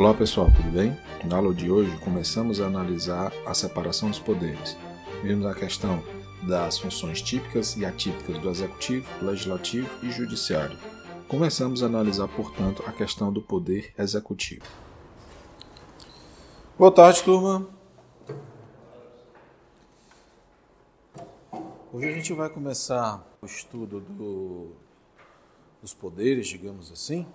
Olá pessoal, tudo bem? Na aula de hoje começamos a analisar a separação dos poderes. Vimos a questão das funções típicas e atípicas do Executivo, Legislativo e Judiciário. Começamos a analisar, portanto, a questão do poder executivo. Boa tarde, turma. Hoje a gente vai começar o estudo do, dos poderes, digamos assim,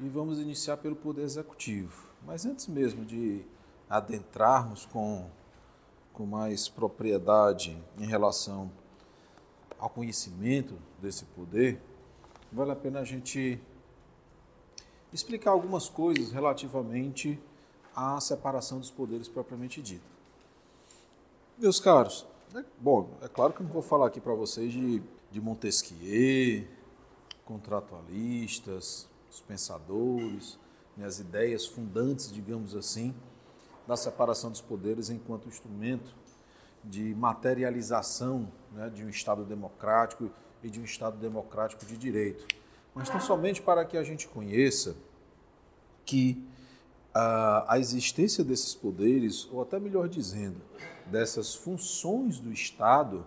e vamos iniciar pelo poder executivo. Mas antes mesmo de adentrarmos com, com mais propriedade em relação ao conhecimento desse poder, vale a pena a gente explicar algumas coisas relativamente à separação dos poderes propriamente dita. Meus caros, é, bom, é claro que eu não vou falar aqui para vocês de, de Montesquieu, contratualistas, os pensadores, né, as ideias fundantes, digamos assim, da separação dos poderes enquanto instrumento de materialização né, de um Estado democrático e de um Estado democrático de direito. Mas tão somente para que a gente conheça que a, a existência desses poderes, ou até melhor dizendo, dessas funções do Estado,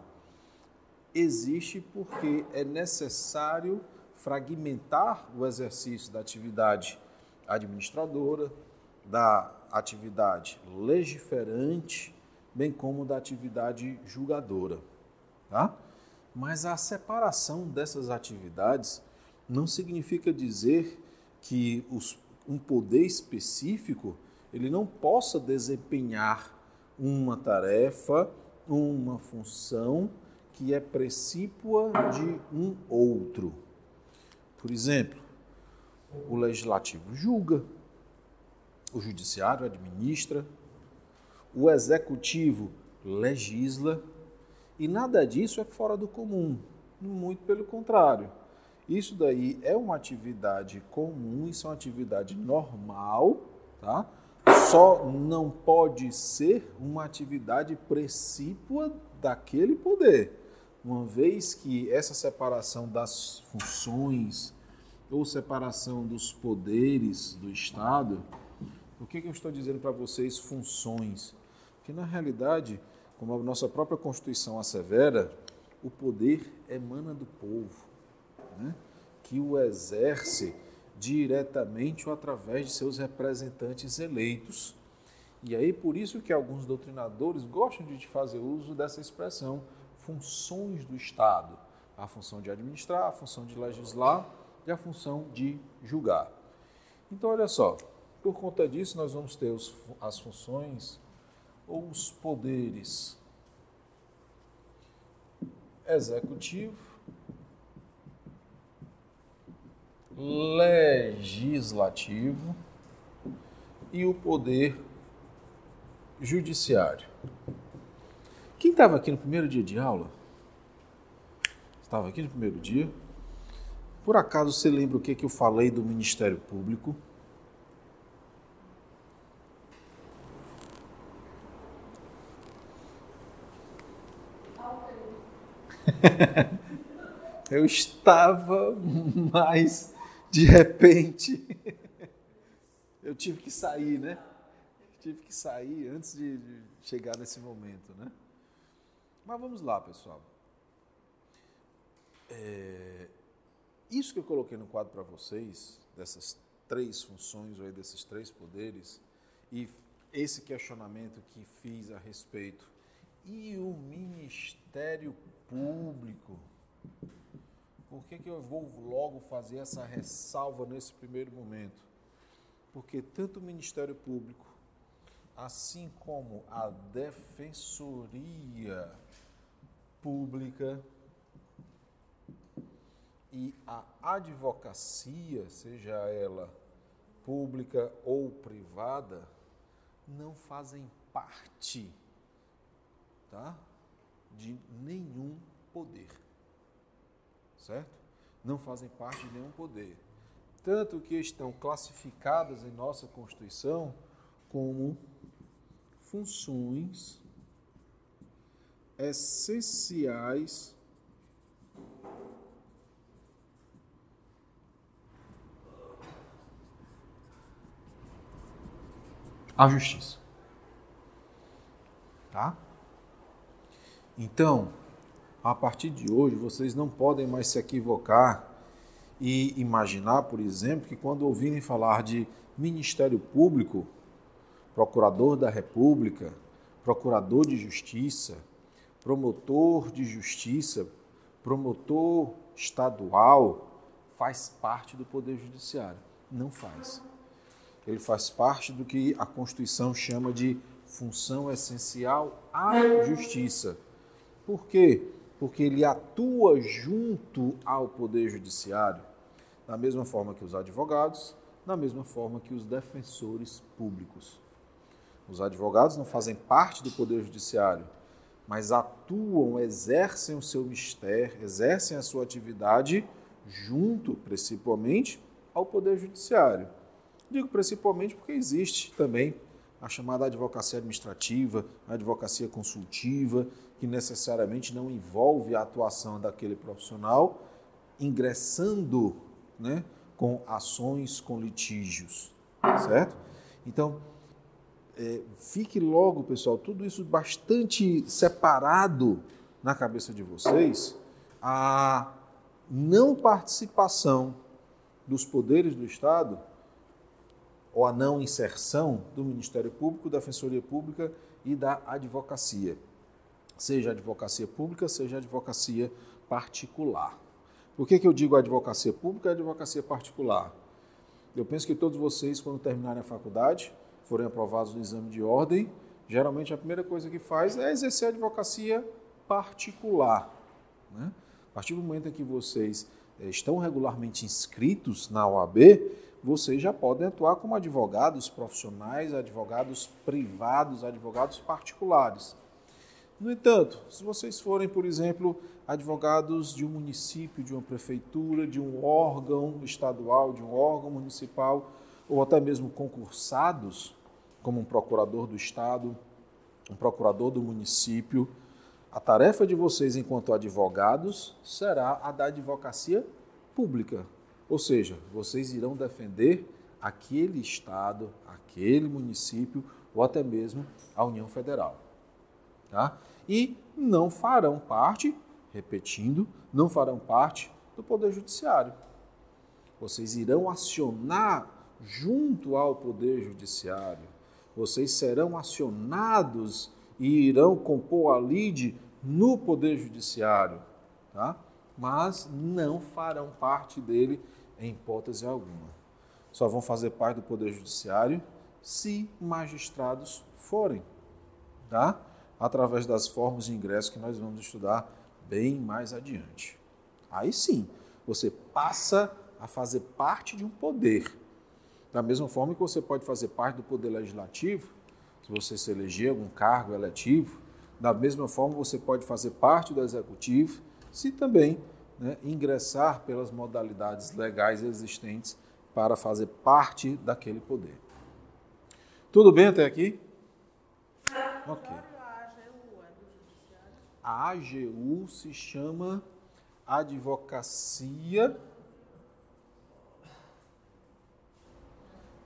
existe porque é necessário fragmentar o exercício da atividade administradora, da atividade legiferante, bem como da atividade julgadora. Tá? Mas a separação dessas atividades não significa dizer que os, um poder específico ele não possa desempenhar uma tarefa, uma função que é precípua de um outro. Por exemplo, o legislativo julga, o judiciário administra, o executivo legisla, e nada disso é fora do comum, muito pelo contrário. Isso daí é uma atividade comum, isso é uma atividade normal, tá? Só não pode ser uma atividade precípua daquele poder uma vez que essa separação das funções ou separação dos poderes do Estado, o que, que eu estou dizendo para vocês funções? Que na realidade, como a nossa própria Constituição assevera, o poder emana do povo, né? que o exerce diretamente ou através de seus representantes eleitos. E aí por isso que alguns doutrinadores gostam de fazer uso dessa expressão funções do Estado: a função de administrar, a função de legislar e a função de julgar. Então, olha só, por conta disso, nós vamos ter os, as funções ou os poderes executivo, legislativo e o poder judiciário. Quem estava aqui no primeiro dia de aula? Estava aqui no primeiro dia. Por acaso você lembra o que, que eu falei do Ministério Público? eu estava, mas de repente eu tive que sair, né? Tive que sair antes de chegar nesse momento, né? Mas vamos lá, pessoal. É, isso que eu coloquei no quadro para vocês, dessas três funções, ou desses três poderes, e esse questionamento que fiz a respeito, e o Ministério Público? Por que, que eu vou logo fazer essa ressalva nesse primeiro momento? Porque tanto o Ministério Público, assim como a Defensoria pública e a advocacia, seja ela pública ou privada, não fazem parte tá, de nenhum poder. Certo? Não fazem parte de nenhum poder. Tanto que estão classificadas em nossa Constituição como funções essenciais a justiça. Tá? Então, a partir de hoje, vocês não podem mais se equivocar e imaginar, por exemplo, que quando ouvirem falar de Ministério Público, Procurador da República, Procurador de Justiça, Promotor de Justiça, Promotor Estadual, faz parte do Poder Judiciário. Não faz. Ele faz parte do que a Constituição chama de função essencial à justiça. Por quê? Porque ele atua junto ao Poder Judiciário, da mesma forma que os advogados, da mesma forma que os defensores públicos. Os advogados não fazem parte do Poder Judiciário, mas atuam, exercem o seu mistério, exercem a sua atividade junto, principalmente, ao Poder Judiciário. Digo principalmente porque existe também a chamada advocacia administrativa, a advocacia consultiva, que necessariamente não envolve a atuação daquele profissional ingressando né, com ações, com litígios, certo? Então, é, fique logo, pessoal, tudo isso bastante separado na cabeça de vocês, a não participação dos poderes do Estado ou a não inserção do Ministério Público, da Defensoria Pública e da advocacia, seja advocacia pública, seja advocacia particular. Por que, que eu digo advocacia pública e advocacia particular? Eu penso que todos vocês, quando terminarem a faculdade, forem aprovados no exame de ordem, geralmente a primeira coisa que faz é exercer a advocacia particular. Né? A partir do momento em que vocês eh, estão regularmente inscritos na OAB, vocês já podem atuar como advogados profissionais, advogados privados, advogados particulares. No entanto, se vocês forem, por exemplo, advogados de um município, de uma prefeitura, de um órgão estadual, de um órgão municipal, ou até mesmo concursados, como um procurador do Estado, um procurador do município, a tarefa de vocês, enquanto advogados, será a da advocacia pública. Ou seja, vocês irão defender aquele Estado, aquele município ou até mesmo a União Federal. Tá? E não farão parte, repetindo, não farão parte do Poder Judiciário. Vocês irão acionar junto ao Poder Judiciário. Vocês serão acionados e irão compor a lide no Poder Judiciário, tá? mas não farão parte dele em hipótese alguma. Só vão fazer parte do Poder Judiciário se magistrados forem, tá? através das formas de ingresso que nós vamos estudar bem mais adiante. Aí sim, você passa a fazer parte de um poder da mesma forma que você pode fazer parte do Poder Legislativo, se você se eleger algum cargo eletivo, da mesma forma você pode fazer parte do Executivo, se também né, ingressar pelas modalidades legais existentes para fazer parte daquele poder. Tudo bem até aqui? Ok. A AGU se chama Advocacia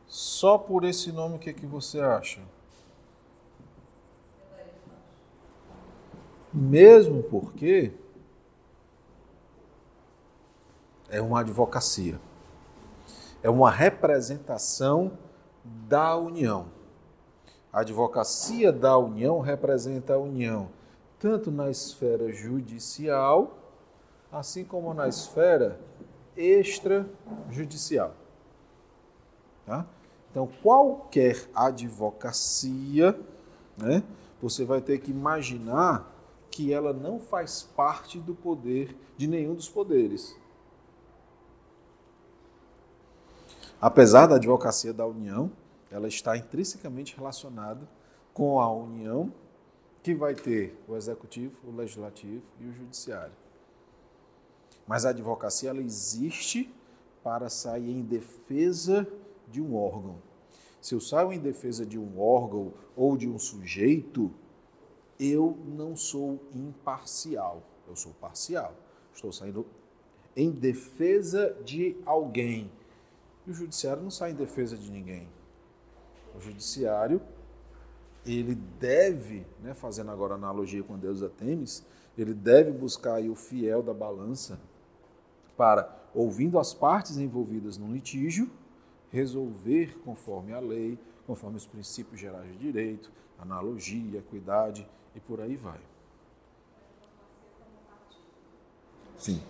Só por esse nome, o que, é que você acha? Mesmo porque é uma advocacia, é uma representação da União. A advocacia da União representa a União tanto na esfera judicial, assim como na esfera extrajudicial. Tá? Então, qualquer advocacia, né, você vai ter que imaginar que ela não faz parte do poder de nenhum dos poderes. Apesar da advocacia da União, ela está intrinsecamente relacionada com a União, que vai ter o executivo, o legislativo e o judiciário. Mas a advocacia ela existe para sair em defesa de um órgão. Se eu saio em defesa de um órgão ou de um sujeito, eu não sou imparcial, eu sou parcial. Estou saindo em defesa de alguém. E o judiciário não sai em defesa de ninguém. O judiciário, ele deve, né, fazendo agora analogia com a deusa Temis, ele deve buscar o fiel da balança para, ouvindo as partes envolvidas no litígio, resolver conforme a lei, conforme os princípios gerais de direito, analogia, equidade e por aí vai. Sim.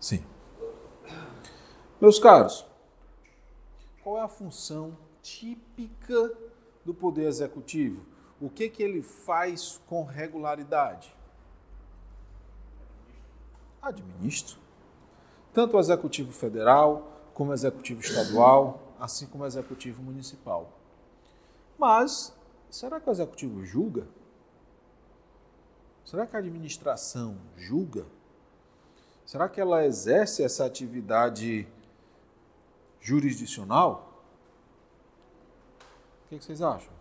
Sim. Meus caros, qual é a função típica do poder executivo? O que que ele faz com regularidade? Administra. Tanto o executivo federal, como o executivo estadual, assim como o executivo municipal. Mas será que o executivo julga? Será que a administração julga? Será que ela exerce essa atividade jurisdicional? O que vocês acham?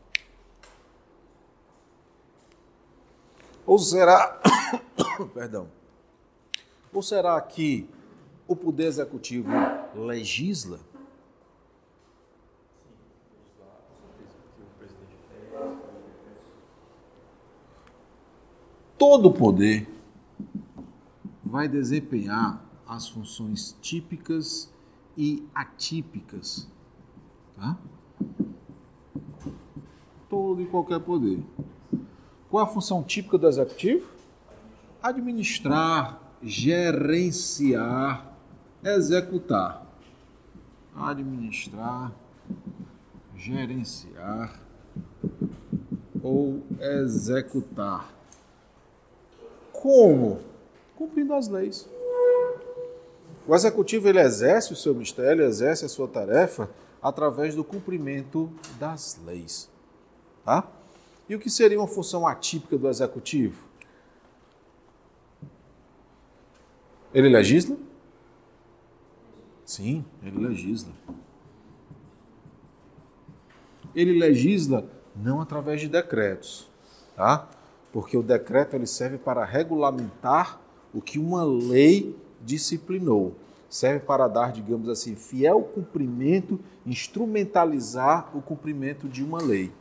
Ou será, perdão, ou será que o poder executivo legisla? Todo poder vai desempenhar as funções típicas e atípicas. Tá? Todo e qualquer poder. Qual a função típica do executivo? Administrar, gerenciar, executar. Administrar, gerenciar ou executar. Como? Cumprindo as leis. O executivo ele exerce o seu mistério, exerce a sua tarefa através do cumprimento das leis. Tá? E o que seria uma função atípica do executivo? Ele legisla? Sim, ele legisla. Ele legisla não através de decretos, tá? porque o decreto ele serve para regulamentar o que uma lei disciplinou. Serve para dar, digamos assim, fiel cumprimento, instrumentalizar o cumprimento de uma lei.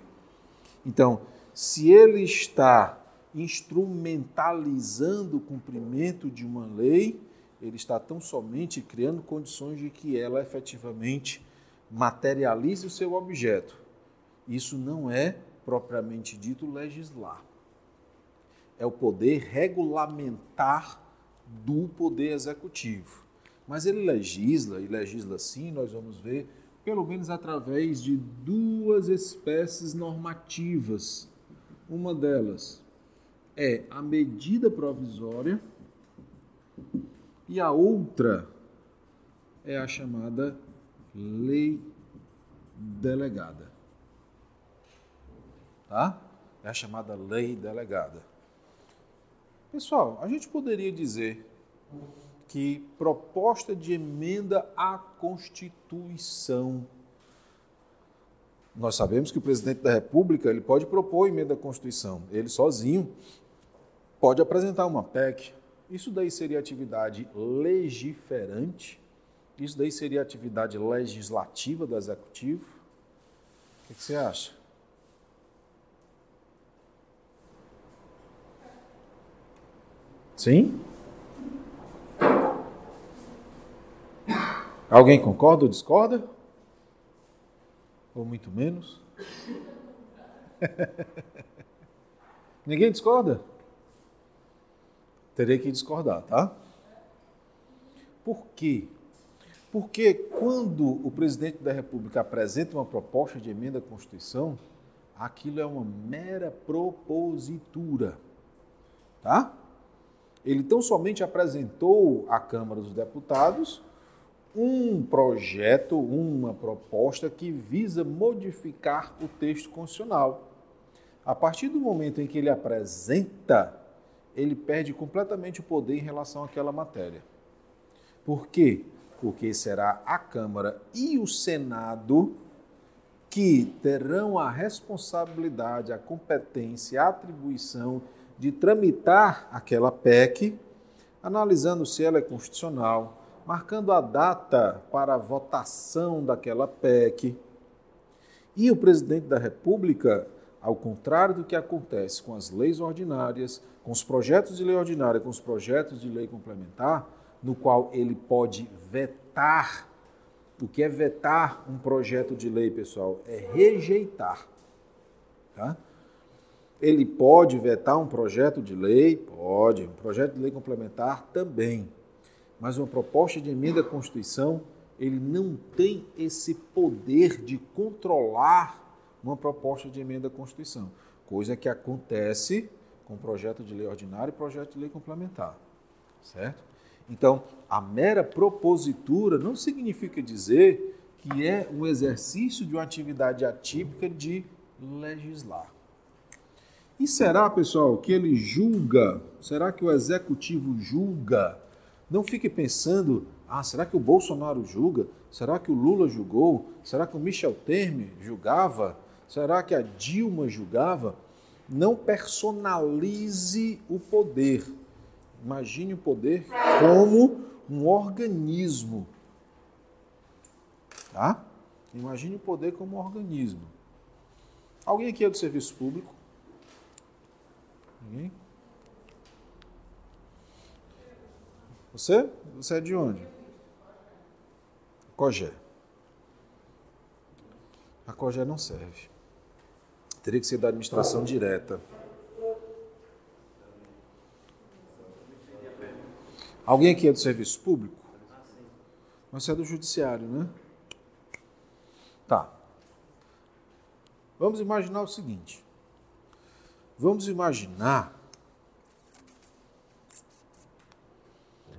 Então, se ele está instrumentalizando o cumprimento de uma lei, ele está tão somente criando condições de que ela efetivamente materialize o seu objeto. Isso não é propriamente dito legislar é o poder regulamentar do poder executivo. Mas ele legisla, e legisla sim, nós vamos ver, pelo menos através de duas espécies normativas. Uma delas é a medida provisória e a outra é a chamada lei delegada. Tá? É a chamada lei delegada. Pessoal, a gente poderia dizer que proposta de emenda à Constituição. Nós sabemos que o presidente da República ele pode propor emenda à Constituição. Ele sozinho pode apresentar uma PEC. Isso daí seria atividade legiferante? Isso daí seria atividade legislativa do Executivo? O que você acha? Sim? Alguém concorda ou discorda? Ou muito menos? Ninguém discorda? Terei que discordar, tá? Por quê? Porque quando o presidente da República apresenta uma proposta de emenda à Constituição, aquilo é uma mera propositura, tá? Ele tão somente apresentou à Câmara dos Deputados um projeto, uma proposta que visa modificar o texto constitucional. A partir do momento em que ele apresenta, ele perde completamente o poder em relação àquela matéria. Por quê? Porque será a Câmara e o Senado que terão a responsabilidade, a competência, a atribuição de tramitar aquela PEC, analisando se ela é constitucional, marcando a data para a votação daquela PEC. E o presidente da República, ao contrário do que acontece com as leis ordinárias, com os projetos de lei ordinária, com os projetos de lei complementar, no qual ele pode vetar. O que é vetar um projeto de lei, pessoal? É rejeitar. Tá? Ele pode vetar um projeto de lei? Pode. Um projeto de lei complementar também. Mas uma proposta de emenda à Constituição, ele não tem esse poder de controlar uma proposta de emenda à Constituição. Coisa que acontece com projeto de lei ordinário e projeto de lei complementar. Certo? Então, a mera propositura não significa dizer que é um exercício de uma atividade atípica de legislar. E será, pessoal, que ele julga? Será que o executivo julga? Não fique pensando, ah, será que o Bolsonaro julga? Será que o Lula julgou? Será que o Michel Temer julgava? Será que a Dilma julgava? Não personalize o poder. Imagine o poder como um organismo. Tá? Imagine o poder como um organismo. Alguém aqui é do serviço público? Ninguém? Você? Você é de onde? Cogé. A Cogé não serve. Teria que ser da administração direta. Alguém aqui é do serviço público? Mas é do judiciário, né? Tá. Vamos imaginar o seguinte. Vamos imaginar.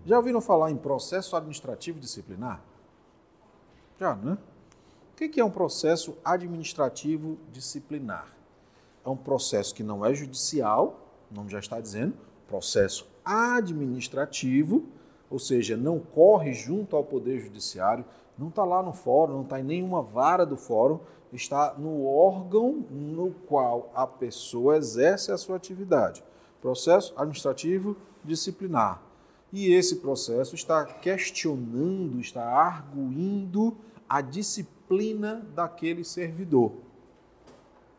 Já ouviram falar em processo administrativo disciplinar? Já, né? O que é um processo administrativo disciplinar? É um processo que não é judicial, o nome já está dizendo, processo administrativo, ou seja, não corre junto ao Poder Judiciário, não está lá no fórum, não está em nenhuma vara do fórum, está no órgão no qual a pessoa exerce a sua atividade. Processo administrativo disciplinar. E esse processo está questionando, está arguindo a disciplina daquele servidor.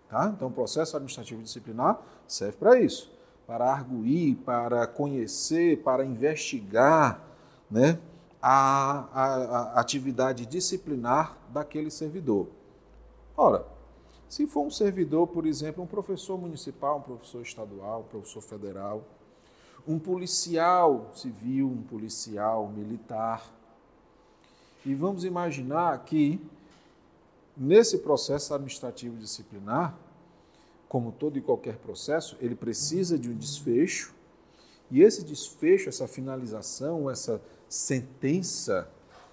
Tá? Então, o processo administrativo disciplinar serve para isso para arguir, para conhecer, para investigar né, a, a, a atividade disciplinar daquele servidor. Ora, se for um servidor, por exemplo, um professor municipal, um professor estadual, um professor federal, um policial civil, um policial militar, e vamos imaginar que nesse processo administrativo disciplinar, como todo e qualquer processo, ele precisa de um desfecho, e esse desfecho, essa finalização, essa sentença,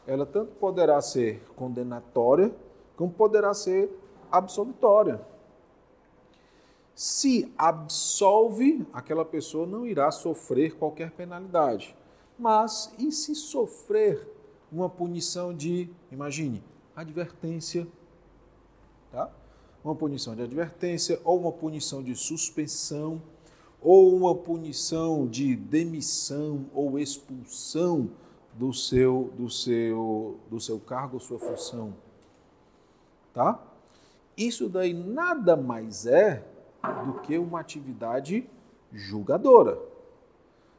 ela tanto poderá ser condenatória, como poderá ser absolutória. Se absolve, aquela pessoa não irá sofrer qualquer penalidade. Mas e se sofrer uma punição de, imagine, advertência, tá? uma punição de advertência, ou uma punição de suspensão, ou uma punição de demissão ou expulsão do seu, do seu, do seu cargo ou sua função. Tá? Isso daí nada mais é do que uma atividade julgadora.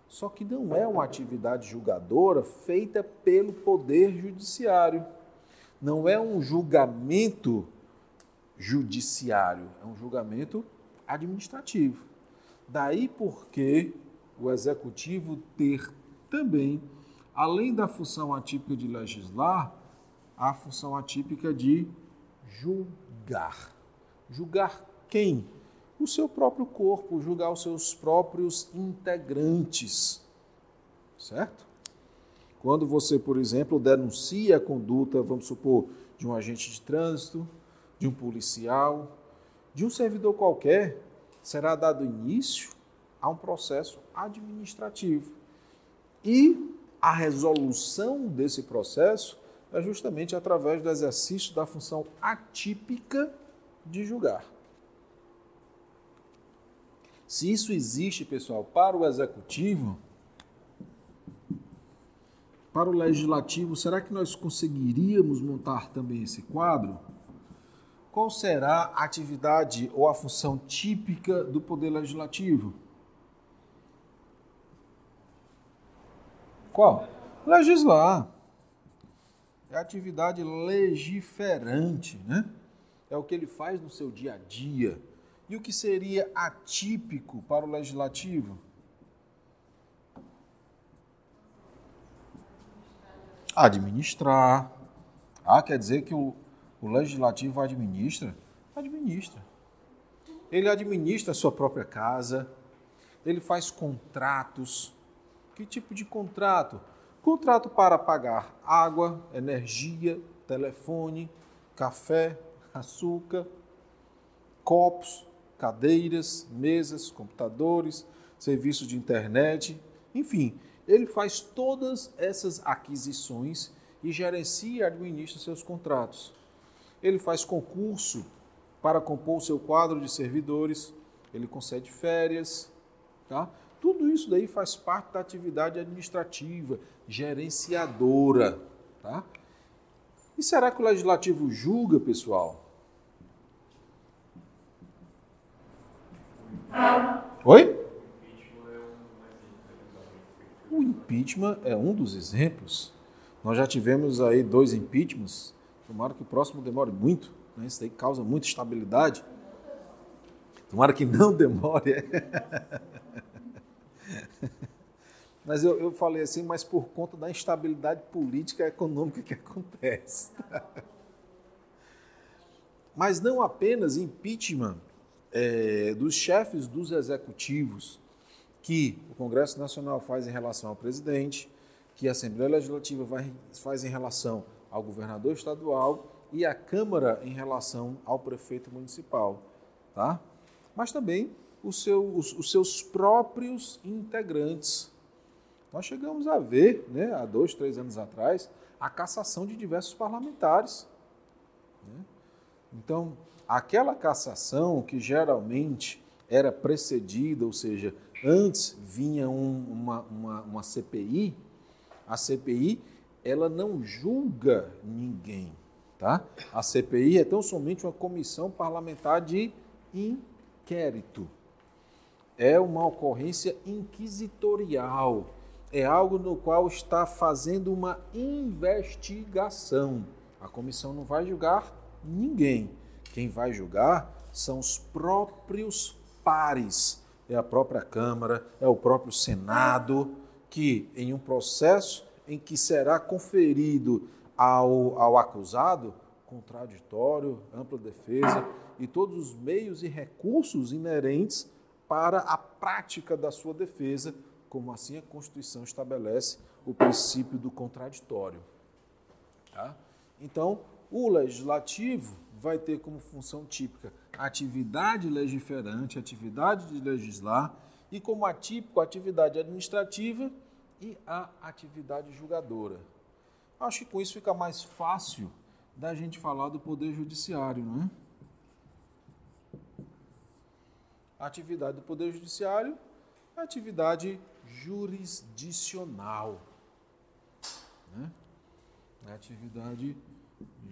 Só que não é uma atividade julgadora feita pelo Poder Judiciário. Não é um julgamento judiciário, é um julgamento administrativo. Daí porque o executivo ter também, além da função atípica de legislar, a função atípica de julgar. Julgar quem? O seu próprio corpo, julgar os seus próprios integrantes. Certo? Quando você, por exemplo, denuncia a conduta, vamos supor, de um agente de trânsito, de um policial, de um servidor qualquer, será dado início a um processo administrativo. E a resolução desse processo é justamente através do exercício da função atípica de julgar. Se isso existe, pessoal, para o executivo, para o legislativo, será que nós conseguiríamos montar também esse quadro? Qual será a atividade ou a função típica do poder legislativo? Qual? Legislar. É a atividade legiferante, né? É o que ele faz no seu dia a dia. E o que seria atípico para o legislativo? Administrar. Ah, quer dizer que o, o legislativo administra? Administra. Ele administra a sua própria casa, ele faz contratos. Que tipo de contrato? Contrato para pagar água, energia, telefone, café, açúcar, copos, cadeiras, mesas, computadores, serviços de internet, enfim, ele faz todas essas aquisições e gerencia e administra seus contratos. Ele faz concurso para compor o seu quadro de servidores, ele concede férias, tá? Tudo isso daí faz parte da atividade administrativa, gerenciadora, tá? E será que o legislativo julga, pessoal? Oi? O impeachment é um dos exemplos. Nós já tivemos aí dois impeachments. Tomara que o próximo demore muito. Né? Isso daí causa muita estabilidade. Tomara que não demore. Mas eu, eu falei assim, mas por conta da instabilidade política e econômica que acontece. Mas não apenas impeachment é, dos chefes dos executivos que o Congresso Nacional faz em relação ao presidente, que a Assembleia Legislativa vai, faz em relação ao governador estadual e a Câmara em relação ao prefeito municipal, tá? Mas também os, seu, os, os seus próprios integrantes. Nós chegamos a ver, né, há dois, três anos atrás, a cassação de diversos parlamentares. Né? Então, aquela cassação que geralmente era precedida, ou seja, antes vinha um, uma, uma, uma CPI, a CPI ela não julga ninguém, tá? A CPI é tão somente uma comissão parlamentar de inquérito. É uma ocorrência inquisitorial. É algo no qual está fazendo uma investigação. A comissão não vai julgar ninguém. Quem vai julgar são os próprios pares. É a própria Câmara, é o próprio Senado, que em um processo em que será conferido ao, ao acusado contraditório, ampla defesa e todos os meios e recursos inerentes para a prática da sua defesa, como assim a Constituição estabelece o princípio do contraditório. Tá? Então, o legislativo vai ter como função típica atividade legiferante, atividade de legislar, e como atípico, atividade administrativa e a atividade julgadora. Acho que com isso fica mais fácil da gente falar do Poder Judiciário, não é? Atividade do Poder Judiciário é atividade jurisdicional. Né? É atividade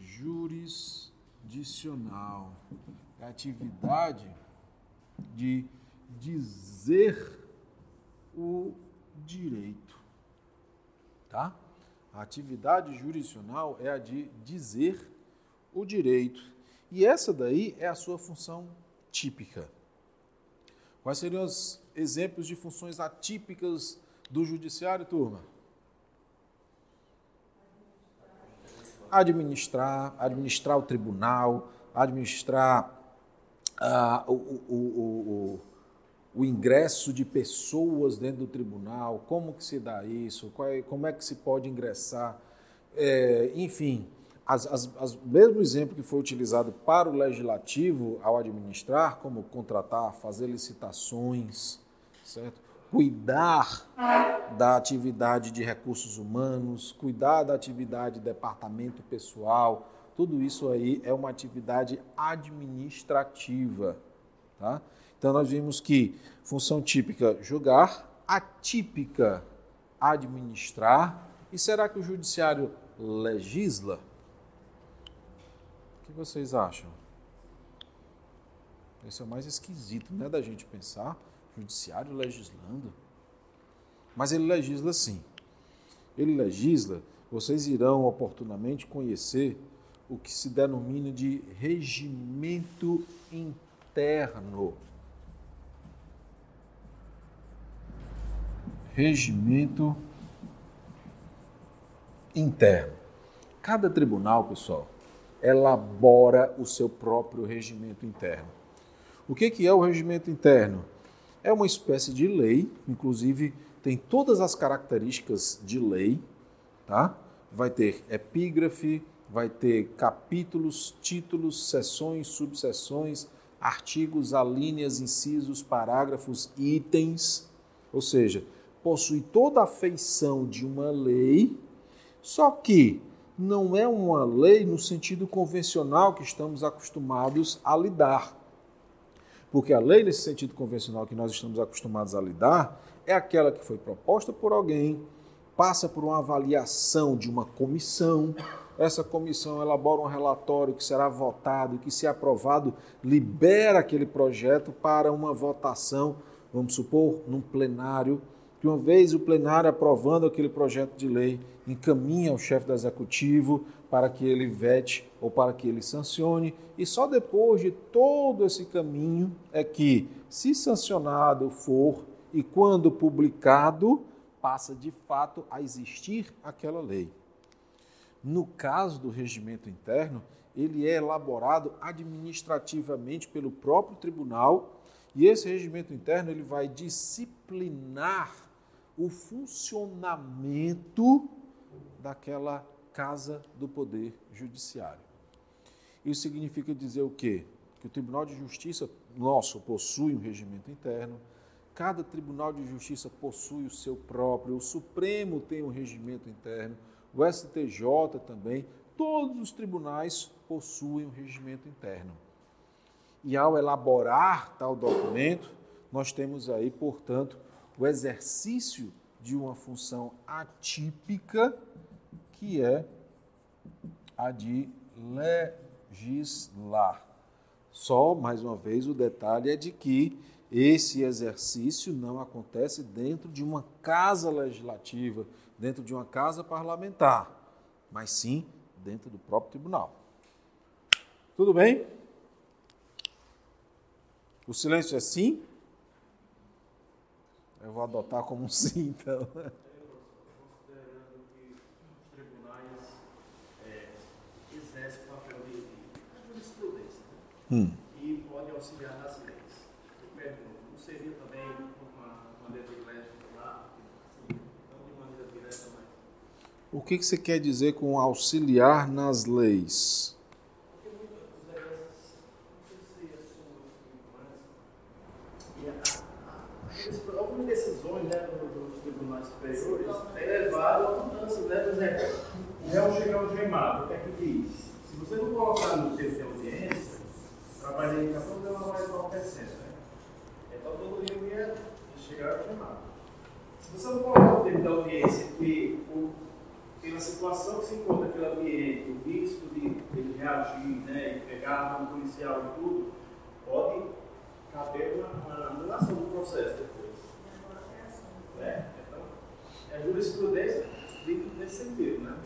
jurisdicional. É atividade de dizer o direito. Tá? A atividade jurisdicional é a de dizer o direito. E essa daí é a sua função típica. Quais seriam os exemplos de funções atípicas do judiciário, turma? administrar, administrar o tribunal, administrar uh, o, o, o, o, ingresso de pessoas dentro do tribunal, como que se dá isso, é, como é que se pode ingressar, é, enfim, as, as, as, o mesmo exemplo que foi utilizado para o legislativo ao administrar, como contratar, fazer licitações, certo? cuidar da atividade de recursos humanos, cuidar da atividade de departamento pessoal, tudo isso aí é uma atividade administrativa. Tá? Então nós vimos que função típica julgar, atípica administrar E será que o judiciário legisla? O que vocês acham? Esse é o mais esquisito, não é da gente pensar. Judiciário legislando. Mas ele legisla sim. Ele legisla, vocês irão oportunamente conhecer o que se denomina de regimento interno. Regimento interno. Cada tribunal, pessoal, elabora o seu próprio regimento interno. O que, que é o regimento interno? É uma espécie de lei, inclusive tem todas as características de lei, tá? Vai ter epígrafe, vai ter capítulos, títulos, seções, subseções, artigos, alíneas, incisos, parágrafos, itens, ou seja, possui toda a feição de uma lei, só que não é uma lei no sentido convencional que estamos acostumados a lidar. Porque a lei, nesse sentido convencional que nós estamos acostumados a lidar, é aquela que foi proposta por alguém, passa por uma avaliação de uma comissão, essa comissão elabora um relatório que será votado, que se aprovado, libera aquele projeto para uma votação, vamos supor, num plenário, que uma vez o plenário aprovando aquele projeto de lei, encaminha ao chefe do executivo para que ele vete ou para que ele sancione, e só depois de todo esse caminho é que, se sancionado for e quando publicado, passa de fato a existir aquela lei. No caso do regimento interno, ele é elaborado administrativamente pelo próprio tribunal e esse regimento interno ele vai disciplinar o funcionamento daquela casa do poder judiciário. Isso significa dizer o quê? Que o Tribunal de Justiça nosso possui um regimento interno, cada Tribunal de Justiça possui o seu próprio, o Supremo tem um regimento interno, o STJ também, todos os tribunais possuem um regimento interno. E ao elaborar tal documento, nós temos aí, portanto, o exercício de uma função atípica, que é a de legislar. Só, mais uma vez, o detalhe é de que esse exercício não acontece dentro de uma casa legislativa, dentro de uma casa parlamentar, mas sim dentro do próprio tribunal. Tudo bem? O silêncio é sim? Eu vou adotar como um sim, então. Considerando que os tribunais exercem o papel de jurisprudência hum. e podem auxiliar nas leis. Eu pergunto, não seria também uma maneira de legislar, assim, não de maneira direta, mas. O que, que você quer dizer com auxiliar nas leis? decisões né, dos tribunais superiores tem levado a mudanças, né? Por exemplo, o réu chega ao gemado, o que é que diz? Se você não colocar no tempo de audiência, trabalho de indicação não vai acontecendo, né? Então todo dia ia chegar ao gemado. Se você não colocar no tempo de audiência que o, pela situação que se encontra aquele ambiente, o risco de ele reagir, né, e pegar a policial e tudo, pode caber uma, uma anulação do processo né? Então, é jurisprudência dentro desse sentido, né?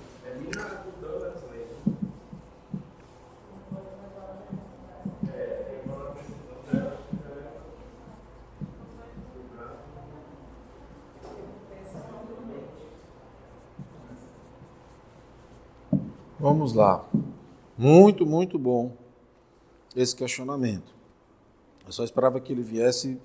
Vamos lá. Muito, muito bom esse questionamento. Eu só esperava que ele viesse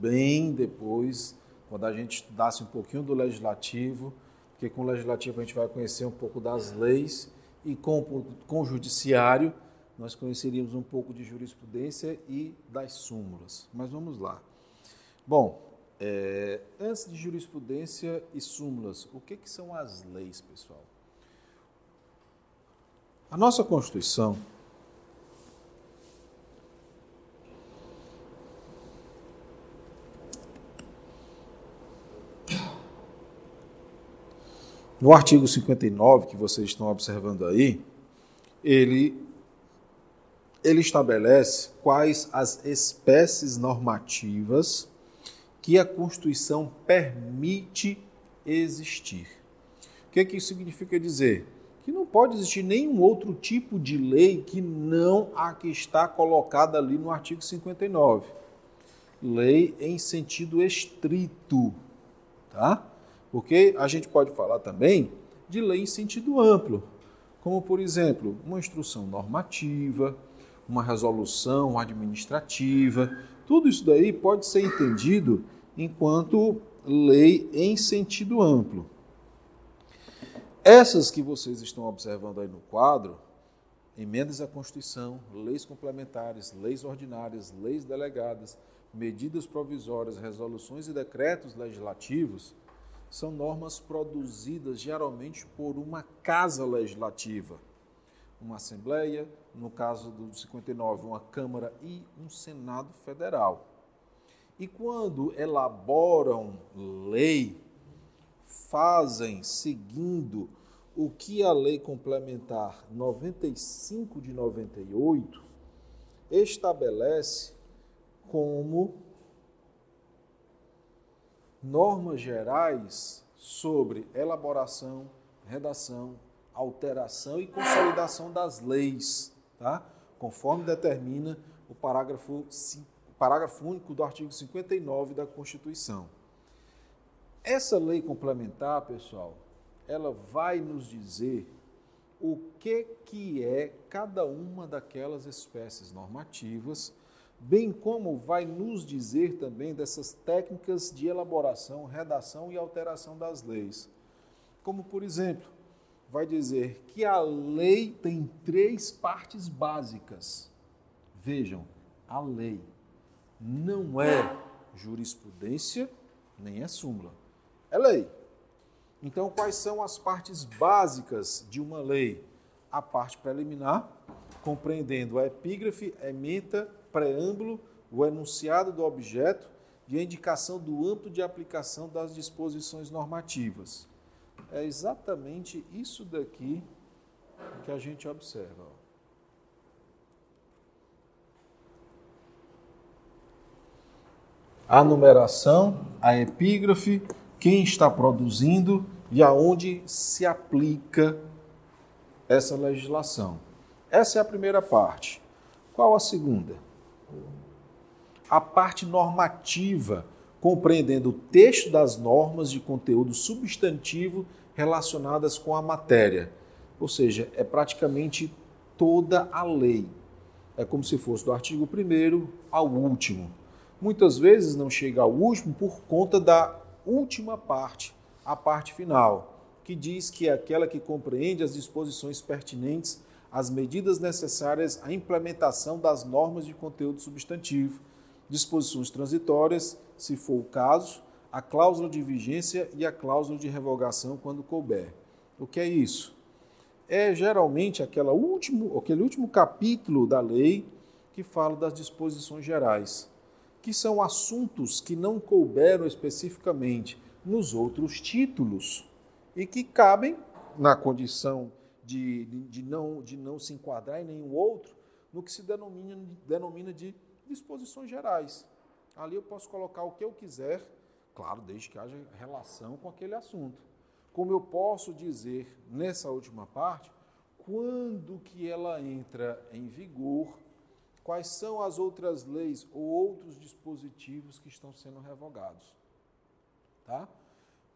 bem depois quando a gente estudasse um pouquinho do legislativo, porque com o legislativo a gente vai conhecer um pouco das leis e com, com o judiciário nós conheceríamos um pouco de jurisprudência e das súmulas. Mas vamos lá. Bom, é, antes de jurisprudência e súmulas, o que, que são as leis, pessoal? A nossa Constituição No artigo 59 que vocês estão observando aí, ele ele estabelece quais as espécies normativas que a Constituição permite existir. O que, é que isso significa dizer? Que não pode existir nenhum outro tipo de lei que não a que está colocada ali no artigo 59. Lei em sentido estrito, tá? Porque a gente pode falar também de lei em sentido amplo, como por exemplo, uma instrução normativa, uma resolução administrativa, tudo isso daí pode ser entendido enquanto lei em sentido amplo. Essas que vocês estão observando aí no quadro, emendas à Constituição, leis complementares, leis ordinárias, leis delegadas, medidas provisórias, resoluções e decretos legislativos, são normas produzidas geralmente por uma casa legislativa, uma Assembleia, no caso do 59, uma Câmara e um Senado Federal. E quando elaboram lei, fazem seguindo o que a Lei Complementar 95 de 98 estabelece como normas gerais sobre elaboração, redação, alteração e consolidação das leis, tá? conforme determina o parágrafo, parágrafo único do artigo 59 da Constituição. Essa lei complementar, pessoal, ela vai nos dizer o que, que é cada uma daquelas espécies normativas bem como vai nos dizer também dessas técnicas de elaboração, redação e alteração das leis. Como, por exemplo, vai dizer que a lei tem três partes básicas. Vejam, a lei não é jurisprudência nem é súmula, é lei. Então, quais são as partes básicas de uma lei? A parte preliminar, compreendendo a epígrafe, ementa preâmbulo, o enunciado do objeto e a indicação do âmbito de aplicação das disposições normativas. É exatamente isso daqui que a gente observa. A numeração, a epígrafe, quem está produzindo e aonde se aplica essa legislação. Essa é a primeira parte. Qual a segunda? A parte normativa, compreendendo o texto das normas de conteúdo substantivo relacionadas com a matéria. Ou seja, é praticamente toda a lei. É como se fosse do artigo 1 ao último. Muitas vezes não chega ao último por conta da última parte, a parte final, que diz que é aquela que compreende as disposições pertinentes às medidas necessárias à implementação das normas de conteúdo substantivo disposições transitórias, se for o caso, a cláusula de vigência e a cláusula de revogação quando couber. O que é isso? É geralmente aquela último, aquele último capítulo da lei que fala das disposições gerais, que são assuntos que não couberam especificamente nos outros títulos e que cabem na condição de, de, não, de não se enquadrar em nenhum outro no que se denomina, denomina de disposições gerais. Ali eu posso colocar o que eu quiser, claro, desde que haja relação com aquele assunto. Como eu posso dizer nessa última parte, quando que ela entra em vigor, quais são as outras leis ou outros dispositivos que estão sendo revogados. Tá?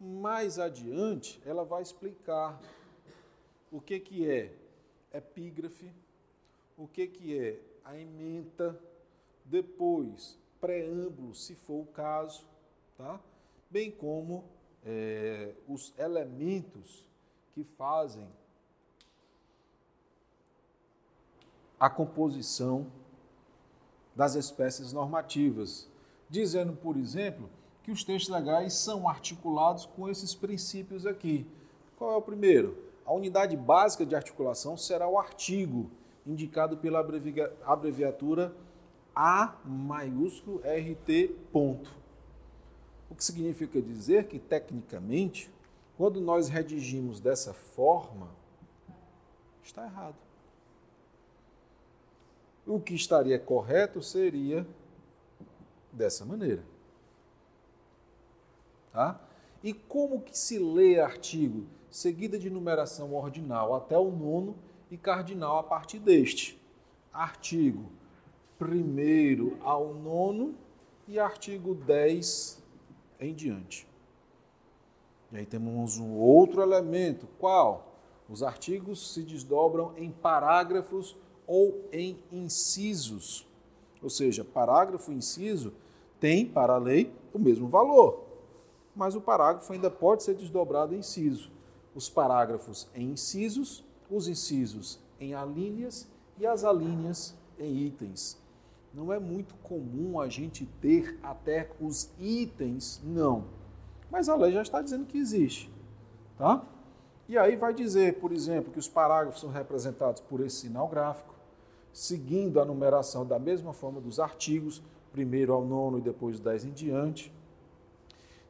Mais adiante, ela vai explicar o que, que é epígrafe, o que, que é a ementa, depois preâmbulo, se for o caso, tá? bem como é, os elementos que fazem a composição das espécies normativas, dizendo, por exemplo, que os textos legais são articulados com esses princípios aqui. Qual é o primeiro? A unidade básica de articulação será o artigo, indicado pela abreviatura a maiúsculo RT ponto. O que significa dizer que, tecnicamente, Quando nós redigimos dessa forma, está errado. O que estaria correto seria dessa maneira. Tá? E como que se lê artigo? Seguida de numeração ordinal até o nono e cardinal a partir deste. Artigo primeiro ao nono e artigo 10 em diante. E aí temos um outro elemento, qual? Os artigos se desdobram em parágrafos ou em incisos. Ou seja, parágrafo e inciso tem para a lei o mesmo valor, mas o parágrafo ainda pode ser desdobrado em inciso. Os parágrafos em incisos, os incisos em alíneas e as alíneas em itens. Não é muito comum a gente ter até os itens, não. Mas a lei já está dizendo que existe, tá? E aí vai dizer, por exemplo, que os parágrafos são representados por esse sinal gráfico, seguindo a numeração da mesma forma dos artigos, primeiro ao nono e depois dez em diante.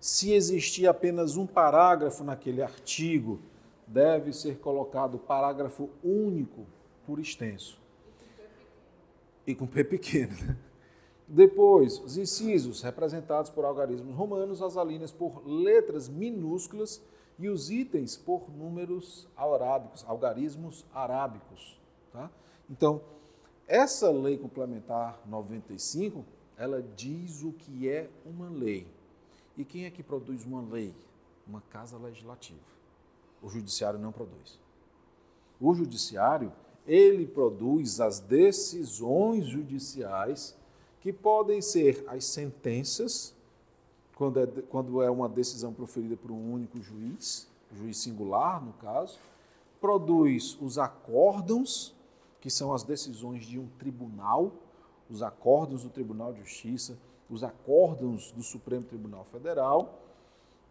Se existir apenas um parágrafo naquele artigo, deve ser colocado parágrafo único por extenso. E com P pequeno. Né? Depois, os incisos, representados por algarismos romanos, as alíneas por letras minúsculas e os itens por números arábicos, algarismos arábicos. Tá? Então, essa lei complementar 95, ela diz o que é uma lei. E quem é que produz uma lei? Uma casa legislativa. O judiciário não produz. O judiciário, ele produz as decisões judiciais que podem ser as sentenças, quando é, quando é uma decisão proferida por um único juiz, juiz singular, no caso, produz os acórdãos, que são as decisões de um tribunal, os acórdãos do Tribunal de Justiça, os acórdãos do Supremo Tribunal Federal,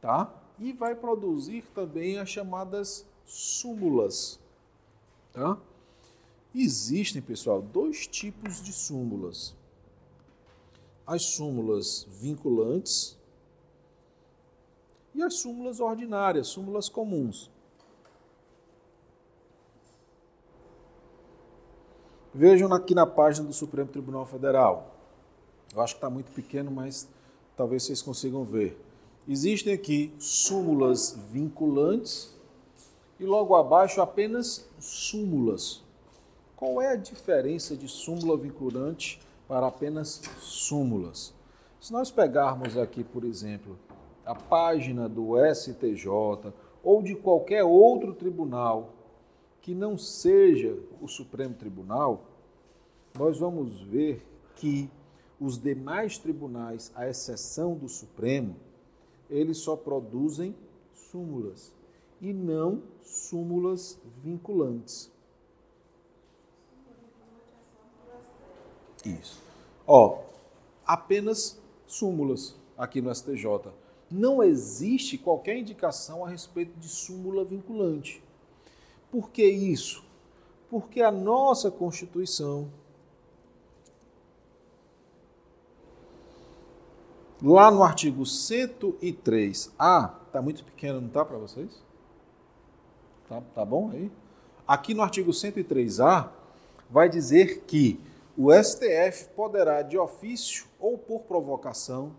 tá? E vai produzir também as chamadas súmulas, tá? Existem, pessoal, dois tipos de súmulas as súmulas vinculantes e as súmulas ordinárias, súmulas comuns. Vejam aqui na página do Supremo Tribunal Federal. Eu acho que está muito pequeno, mas talvez vocês consigam ver. Existem aqui súmulas vinculantes e logo abaixo apenas súmulas. Qual é a diferença de súmula vinculante para apenas súmulas. Se nós pegarmos aqui, por exemplo, a página do STJ ou de qualquer outro tribunal que não seja o Supremo Tribunal, nós vamos ver que os demais tribunais, à exceção do Supremo, eles só produzem súmulas e não súmulas vinculantes. Isso. Ó, apenas súmulas aqui no STJ. Não existe qualquer indicação a respeito de súmula vinculante. Por que isso? Porque a nossa Constituição, lá no artigo 103A, está muito pequeno, não está para vocês? Tá, tá bom aí? Aqui no artigo 103A, vai dizer que o STF poderá, de ofício ou por provocação,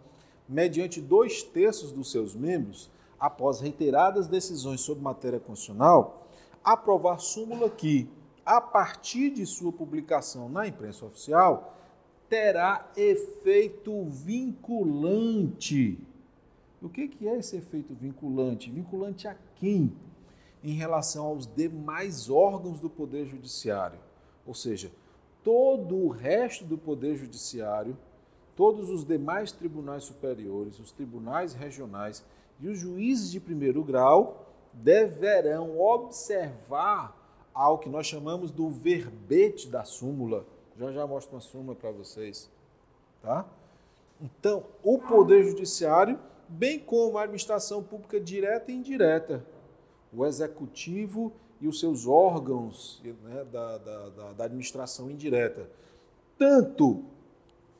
mediante dois terços dos seus membros, após reiteradas decisões sobre matéria constitucional, aprovar súmula que, a partir de sua publicação na imprensa oficial, terá efeito vinculante. O que é esse efeito vinculante? Vinculante a quem? Em relação aos demais órgãos do Poder Judiciário. Ou seja, todo o resto do Poder Judiciário, todos os demais tribunais superiores, os tribunais regionais e os juízes de primeiro grau deverão observar ao que nós chamamos do verbete da súmula. Já já mostro uma súmula para vocês, tá? Então, o Poder Judiciário, bem como a administração pública direta e indireta, o executivo e os seus órgãos né, da, da, da administração indireta, tanto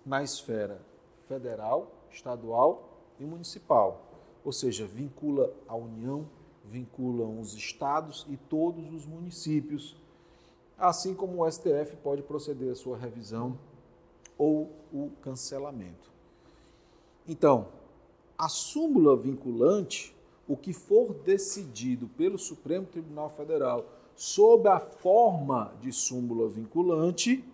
na esfera federal, estadual e municipal. Ou seja, vincula a União, vinculam os estados e todos os municípios, assim como o STF pode proceder à sua revisão ou o cancelamento. Então, a súmula vinculante, o que for decidido pelo Supremo Tribunal Federal sob a forma de súmula vinculante,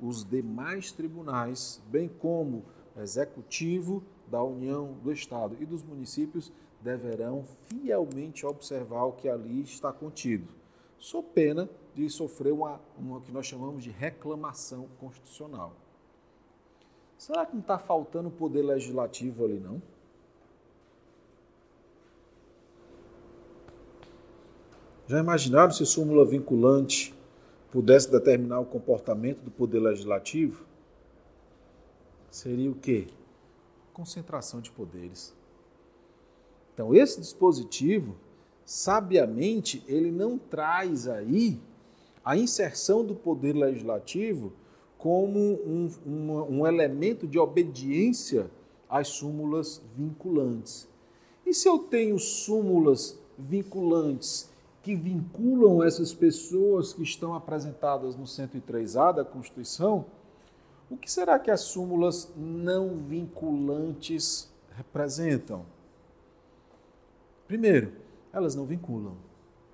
os demais tribunais, bem como executivo da União, do Estado e dos municípios, deverão fielmente observar o que ali está contido, sob pena de sofrer uma, uma que nós chamamos de reclamação constitucional. Será que não está faltando poder legislativo ali, não? Já imaginaram se súmula vinculante pudesse determinar o comportamento do poder legislativo? Seria o quê? Concentração de poderes. Então, esse dispositivo, sabiamente, ele não traz aí a inserção do poder legislativo como um, um, um elemento de obediência às súmulas vinculantes. E se eu tenho súmulas vinculantes que vinculam essas pessoas que estão apresentadas no 103A da Constituição, o que será que as súmulas não vinculantes representam? Primeiro, elas não vinculam.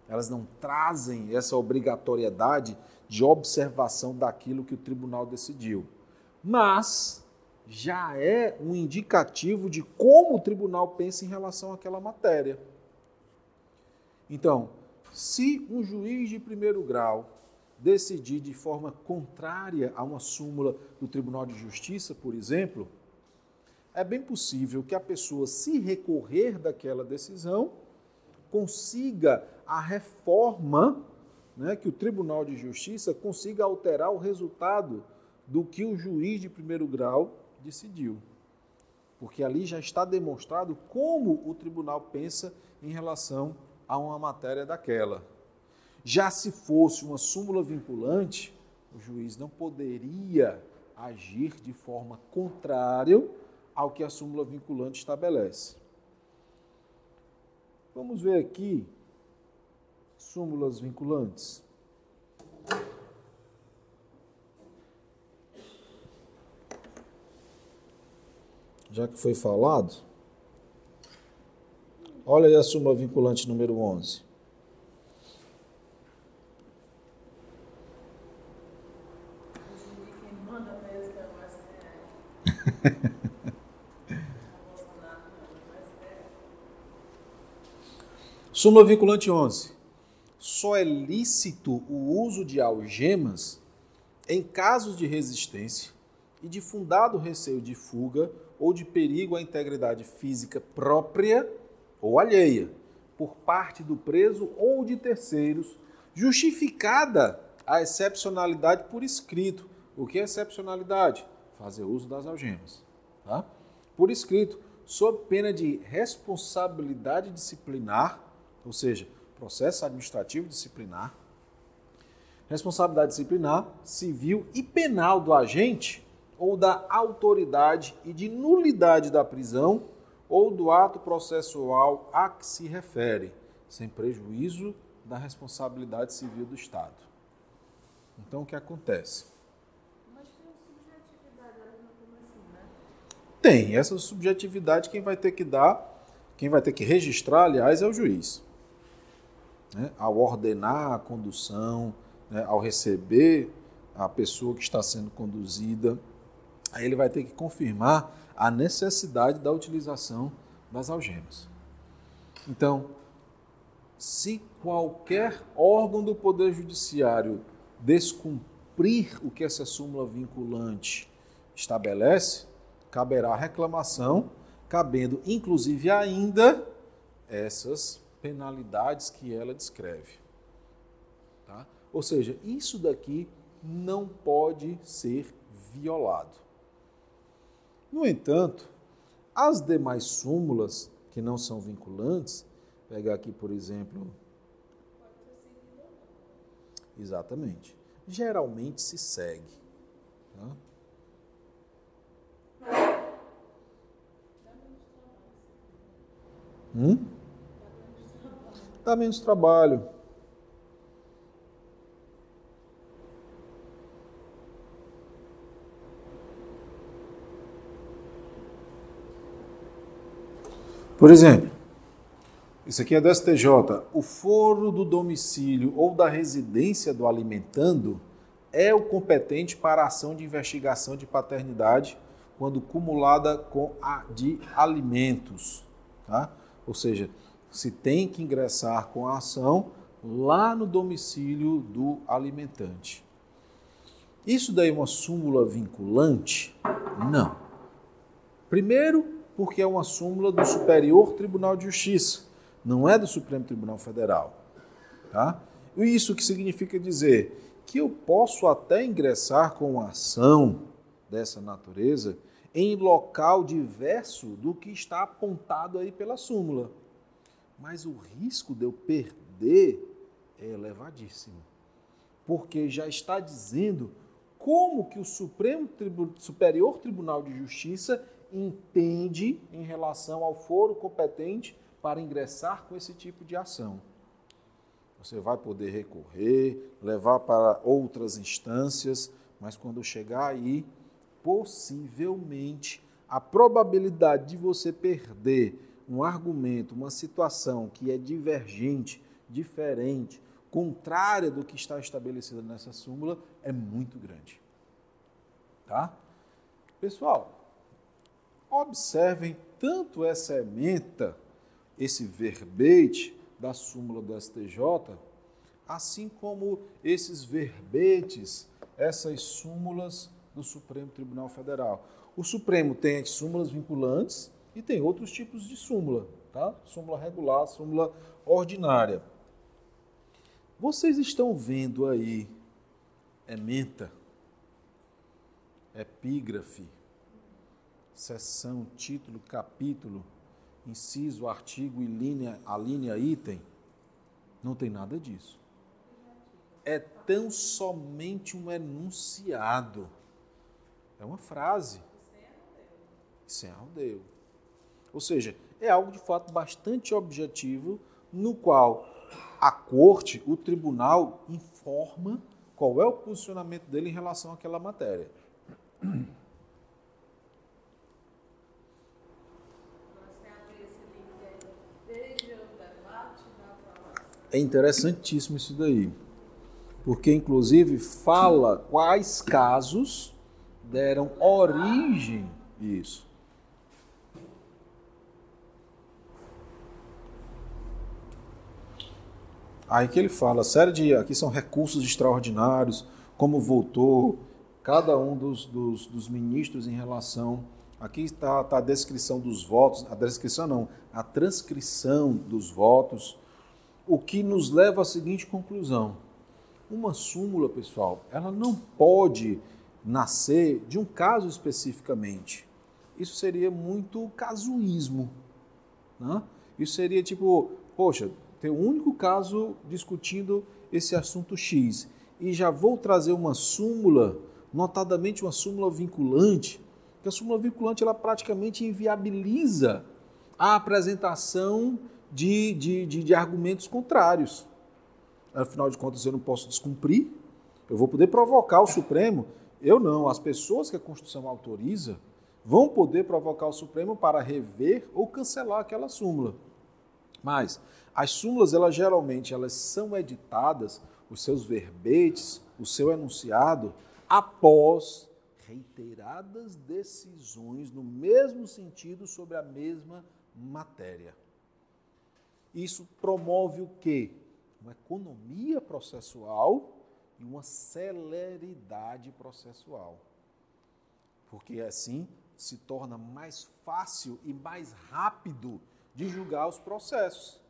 Elas não trazem essa obrigatoriedade de observação daquilo que o tribunal decidiu. Mas já é um indicativo de como o tribunal pensa em relação àquela matéria. Então, se um juiz de primeiro grau decidir de forma contrária a uma súmula do Tribunal de Justiça, por exemplo, é bem possível que a pessoa, se recorrer daquela decisão, consiga a reforma, né, que o Tribunal de Justiça consiga alterar o resultado do que o juiz de primeiro grau decidiu. Porque ali já está demonstrado como o tribunal pensa em relação a uma matéria daquela. Já se fosse uma súmula vinculante, o juiz não poderia agir de forma contrária ao que a súmula vinculante estabelece. Vamos ver aqui súmulas vinculantes. Já que foi falado, olha aí a súmula vinculante número 11. Súmula vinculante 11. Só é lícito o uso de algemas em casos de resistência e de fundado receio de fuga ou de perigo à integridade física própria ou alheia, por parte do preso ou de terceiros, justificada a excepcionalidade por escrito. O que é excepcionalidade? Fazer uso das algemas. Tá? Por escrito, sob pena de responsabilidade disciplinar ou seja, processo administrativo disciplinar, responsabilidade disciplinar, civil e penal do agente ou da autoridade e de nulidade da prisão ou do ato processual a que se refere, sem prejuízo da responsabilidade civil do Estado. Então, o que acontece? Mas tem subjetividade, assim, né? Tem, essa subjetividade quem vai ter que dar, quem vai ter que registrar, aliás, é o juiz né, ao ordenar a condução, né, ao receber a pessoa que está sendo conduzida, aí ele vai ter que confirmar a necessidade da utilização das algemas. Então, se qualquer órgão do Poder Judiciário descumprir o que essa súmula vinculante estabelece, caberá reclamação, cabendo inclusive ainda essas penalidades que ela descreve. Tá? Ou seja, isso daqui não pode ser violado. No entanto, as demais súmulas que não são vinculantes, pegar aqui, por exemplo. Exatamente. Geralmente se segue. Tá? Hum? Dá menos trabalho. Por exemplo, isso aqui é do STJ. O foro do domicílio ou da residência do alimentando é o competente para a ação de investigação de paternidade quando cumulada com a de alimentos. Tá? Ou seja, se tem que ingressar com a ação lá no domicílio do alimentante. Isso daí é uma súmula vinculante? Não. Primeiro, porque é uma súmula do Superior Tribunal de Justiça, não é do Supremo Tribunal Federal. Tá? Isso que significa dizer que eu posso até ingressar com uma ação dessa natureza em local diverso do que está apontado aí pela súmula. Mas o risco de eu perder é elevadíssimo. Porque já está dizendo como que o Supremo Superior Tribunal de Justiça entende em relação ao foro competente para ingressar com esse tipo de ação. Você vai poder recorrer, levar para outras instâncias, mas quando chegar aí, possivelmente a probabilidade de você perder um argumento, uma situação que é divergente, diferente, contrária do que está estabelecido nessa súmula é muito grande. Tá? Pessoal, observem tanto essa ementa, esse verbete da súmula do STJ, assim como esses verbetes, essas súmulas do Supremo Tribunal Federal. O Supremo tem as súmulas vinculantes e tem outros tipos de súmula, tá? Súmula regular, súmula ordinária. Vocês estão vendo aí ementa, epígrafe, seção, título, capítulo, inciso, artigo e linha, a linha item, não tem nada disso. É tão somente um enunciado. É uma frase. Sem arrodeio. Ou seja, é algo de fato bastante objetivo, no qual a corte, o tribunal, informa qual é o posicionamento dele em relação àquela matéria. É interessantíssimo isso daí, porque inclusive fala quais casos deram origem a isso. Aí que ele fala, série de aqui são recursos extraordinários, como voltou cada um dos, dos, dos ministros em relação. Aqui está, está a descrição dos votos, a descrição não, a transcrição dos votos o que nos leva à seguinte conclusão. Uma súmula, pessoal, ela não pode nascer de um caso especificamente. Isso seria muito casuísmo. Né? Isso seria tipo, poxa, tem um único caso discutindo esse assunto X e já vou trazer uma súmula, notadamente uma súmula vinculante, que a súmula vinculante ela praticamente inviabiliza a apresentação de, de, de, de argumentos contrários. Afinal de contas, eu não posso descumprir, eu vou poder provocar o Supremo. Eu não, as pessoas que a Constituição autoriza vão poder provocar o Supremo para rever ou cancelar aquela súmula. Mas as súmulas, elas geralmente elas são editadas, os seus verbetes, o seu enunciado, após reiteradas decisões no mesmo sentido sobre a mesma matéria. Isso promove o quê? Uma economia processual e uma celeridade processual. Porque assim se torna mais fácil e mais rápido de julgar os processos.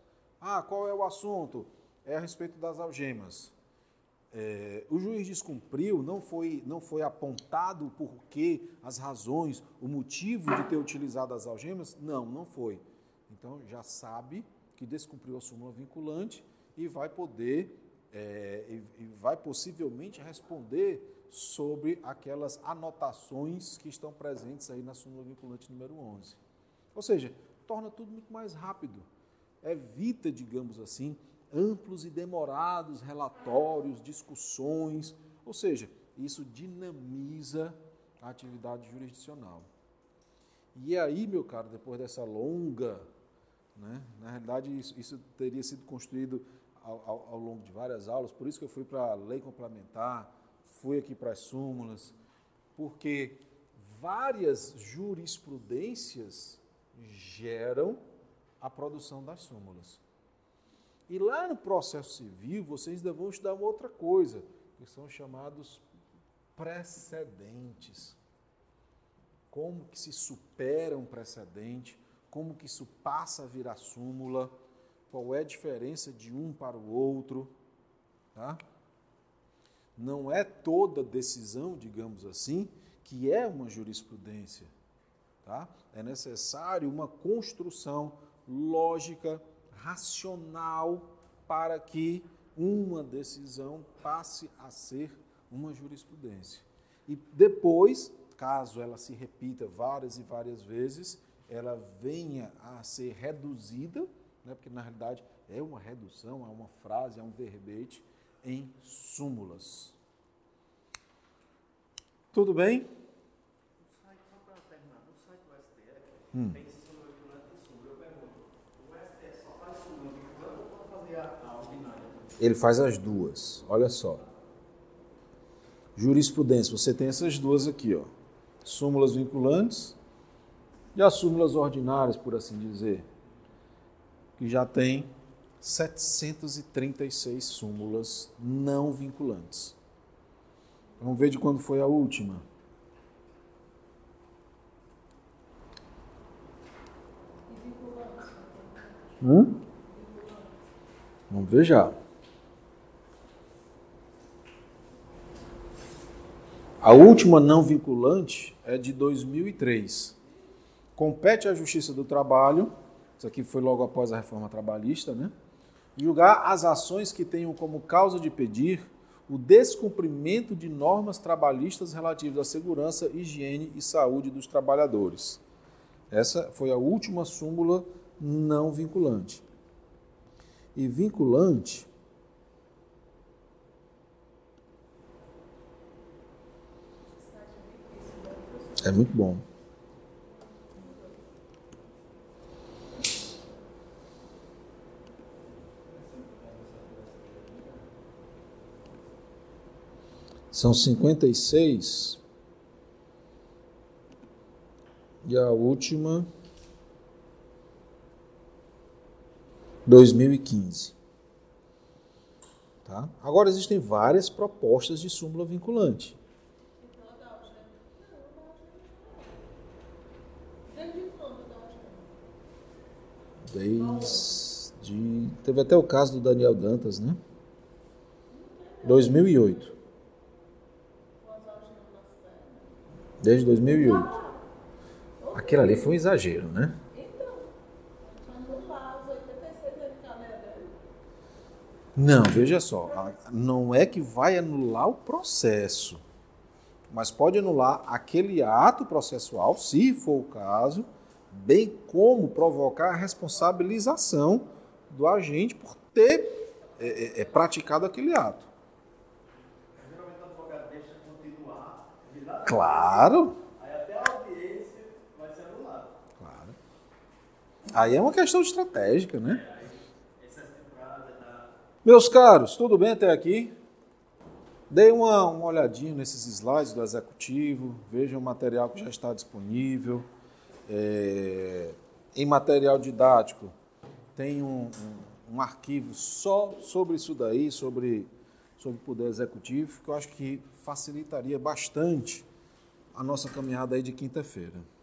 Ah, qual é o assunto? É a respeito das algemas. É, o juiz descumpriu, não foi, não foi apontado por que, as razões, o motivo de ter utilizado as algemas? Não, não foi. Então já sabe que descumpriu a súmula vinculante e vai poder é, e, e vai possivelmente responder sobre aquelas anotações que estão presentes aí na súmula vinculante número 11. Ou seja, torna tudo muito mais rápido. Evita, digamos assim, amplos e demorados relatórios, discussões, ou seja, isso dinamiza a atividade jurisdicional. E aí, meu caro, depois dessa longa, né, na realidade isso, isso teria sido construído ao, ao, ao, longo de várias aulas, por isso que eu fui para a lei complementar, fui aqui para as súmulas, porque várias jurisprudências geram a produção das súmulas. E lá no processo civil, vocês ainda vão estudar uma outra coisa, que são chamados precedentes. Como que se supera um precedente, como que isso passa a virar súmula, qual é a diferença de um para o outro, tá? Não é toda decisão, digamos assim, que é uma jurisprudência, tá? É necessário uma construção lógica, racional para que uma decisão passe a ser uma jurisprudência. E depois, caso ela se repita várias e várias vezes, ela venha a ser reduzida, né, porque na realidade é uma redução, é uma frase, é um verbete, em súmulas. Tudo bem? Site, só para terminar, no site do STF, hum. tem súmula vinculante e súmula. Eu pergunto, o STF só faz súmula vinculante ou pode fazer a, a ordinária? Ele faz as duas, olha só. Jurisprudência, você tem essas duas aqui, ó. Súmulas vinculantes e as súmulas ordinárias, por assim dizer, que já tem 736 súmulas não vinculantes. Vamos ver de quando foi a última. Hum? Vamos ver já. A última não vinculante é de 2003. Compete à Justiça do Trabalho, isso aqui foi logo após a reforma trabalhista, né? Julgar as ações que tenham como causa de pedir o descumprimento de normas trabalhistas relativas à segurança, higiene e saúde dos trabalhadores. Essa foi a última súmula não vinculante. E vinculante É muito bom. São cinquenta e seis. A última, dois mil e quinze. Tá? Agora existem várias propostas de súmula vinculante. Desde. Teve até o caso do Daniel Dantas, né? 2008. Desde 2008. Aquilo ali foi um exagero, né? Não, veja só, não é que vai anular o processo, mas pode anular aquele ato processual, se for o caso, bem como provocar a responsabilização do agente por ter é, é, é praticado aquele ato. Geralmente o advogado deixa continuar. Claro. Aí até a audiência vai ser anulada. Claro. Aí é uma questão estratégica, né? Meus caros, tudo bem até aqui? Dei uma, uma olhadinha nesses slides do executivo, vejam o material que já está disponível. É, em material didático, tem um, um, um, arquivo só sobre isso daí, sobre, sobre o poder executivo, que eu acho que facilitaria bastante a nossa caminhada aí de quinta-feira.